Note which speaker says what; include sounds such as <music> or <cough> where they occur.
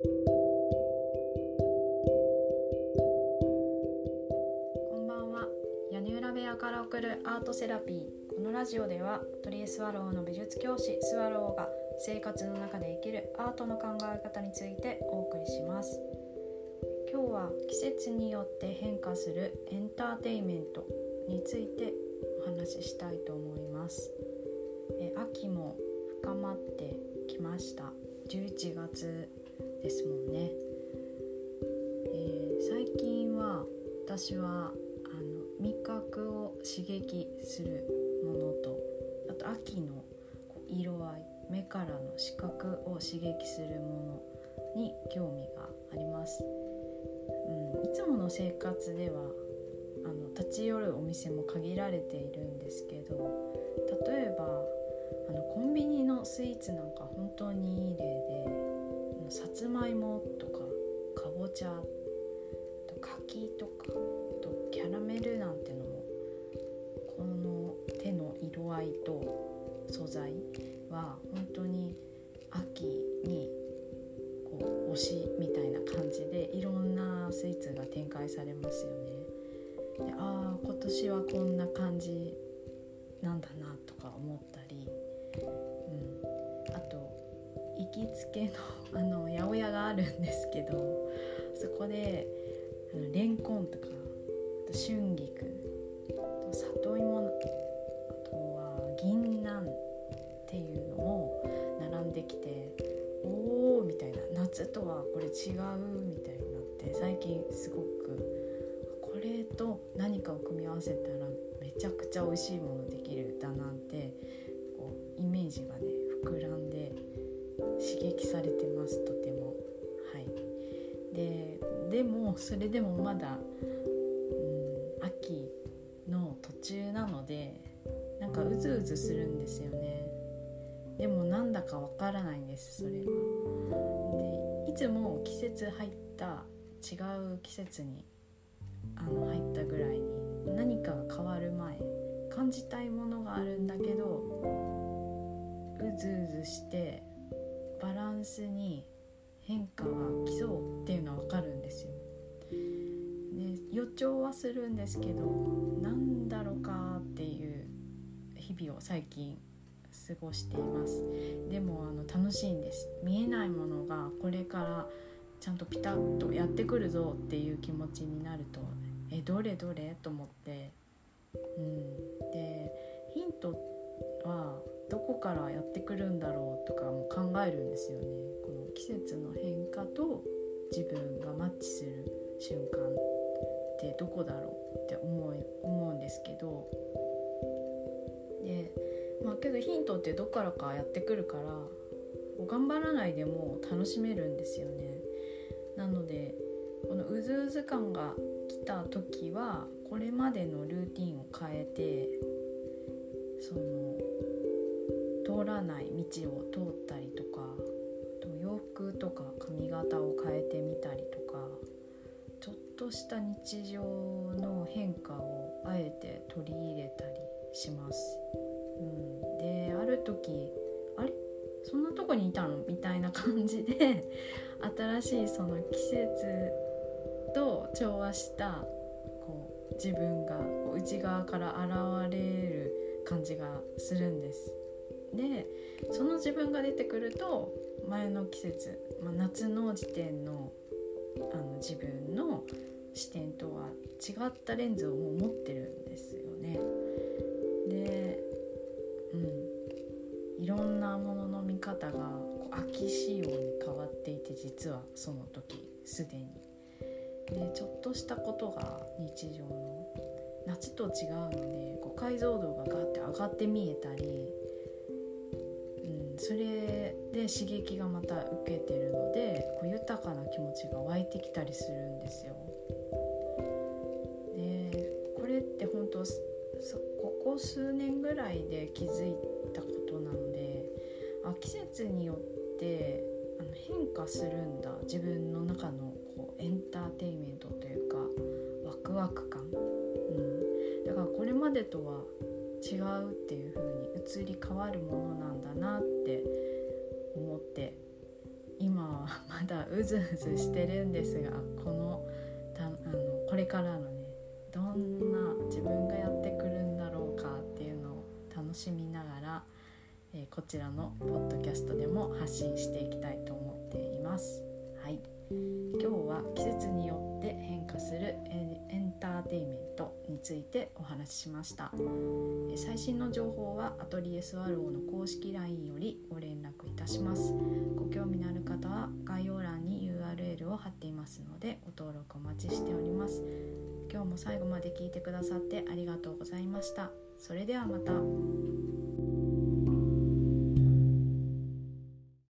Speaker 1: こんばんは。屋根裏部屋から送るアートセラピー。このラジオではトリエスワローの美術教師スワローが生活の中で生きるアートの考え方についてお送りします。今日は季節によって変化するエンターテイメントについてお話ししたいと思います。え秋も深まってきました。11月ですもんね、えー、最近は私はあの味覚を刺激するものとあと秋の色合い目からの視覚を刺激するものに興味があります、うん、いつもの生活ではあの立ち寄るお店も限られているんですけど例えばあのコンビニのスイーツなんか本当にいい例でさつまいもとかかぼちゃと柿とかとキャラメルなんてのもこの手の色合いと素材は本当に秋にこう推しみたいな感じでいろんなスイーツが展開されますよね。でああ今年はこんな感じなんだなとか思ったり、行きつけの <laughs> あの八百屋があるんですけどそこであのレンコンとかあと春菊と里芋あとは銀杏っていうのも並んできておおみたいな夏とはこれ違うみたいになって最近すごくこれと何かを組み合わせたらめちゃくちゃ美味しいものできるだなんてこうイメージがね膨らんで刺激されてますとても。はい。ででもそれでもまだ、うん、秋の途中なのでなんかうずうずするんですよね。でもなんだかわからないんですそれがでいつも季節入った違う季節にあの入ったぐらいに何かが変わる前感じたいものがあるんだけどうずうずしてバランスに変化が来そうっていうのは分かるんですよ。で予兆はするんですけどなんだろうかっていう日々を最近過ごしています。でもあの楽しいんです。見えないものがこれからちゃんとピタッとやってくるぞっていう気持ちになるとえどれ？どれ？と思って。うん。でヒントはどこからやってくるんだろうとかも考えるんですよね。この季節の変化と自分がマッチする瞬間ってどこだろうって思い思うんですけど。でまあけどヒントってどっからかやってくるから頑張らないでも楽しめるんですよね。なのでこのうずうず感が来た時はこれまでのルーティンを変えてそのらない道を通ったりとか洋服とか髪型を変えてみたりとかちょっとした日常の変化をあえて取り入れたりします。うん、である時あれ？そんなとこにいたの？みたいな感じで新しいその季節と調和したこう自分が内側から現れる感じがするんです。でその自分が出てくると前の季節、まあ、夏の時点のあの自分の視点とは違ったレンズをもう持ってるんですよね。でうんいろんなものの見方がこう秋仕様に変わっていて実はその時すでに。でちょっとしたことが日常の夏と違うのでこう解像度がガーって上がって見えたり、それで刺激がまた受けてるのでこう豊かな気持ちが湧いてきたりするんですよ。でこれって本当ここ数年ぐらいで気づいたことなのであ季節によってあの変化するんだ。自分の中のこうエンターテインメントというかワクワク感、うん、だからこれまでとは違うっていう風に移り変わるものなんだなって思って今はまだうずうずしてるんですがこのたあのこれからのねどんな自分がやってくるんだろうかっていうのを楽しみながら、えー、こちらのポッドキャストでも発信していきたいと思っています。はい今日は季節によって変化するエンターテインメントについてお話ししました。最新の情報はアトリエスワローの公式 LINE よりご連絡いたします。ご興味のある方は概要欄に URL を貼っていますのでご登録お待ちしております。今日も最後まで聞いてくださってありがとうございました。それではまた。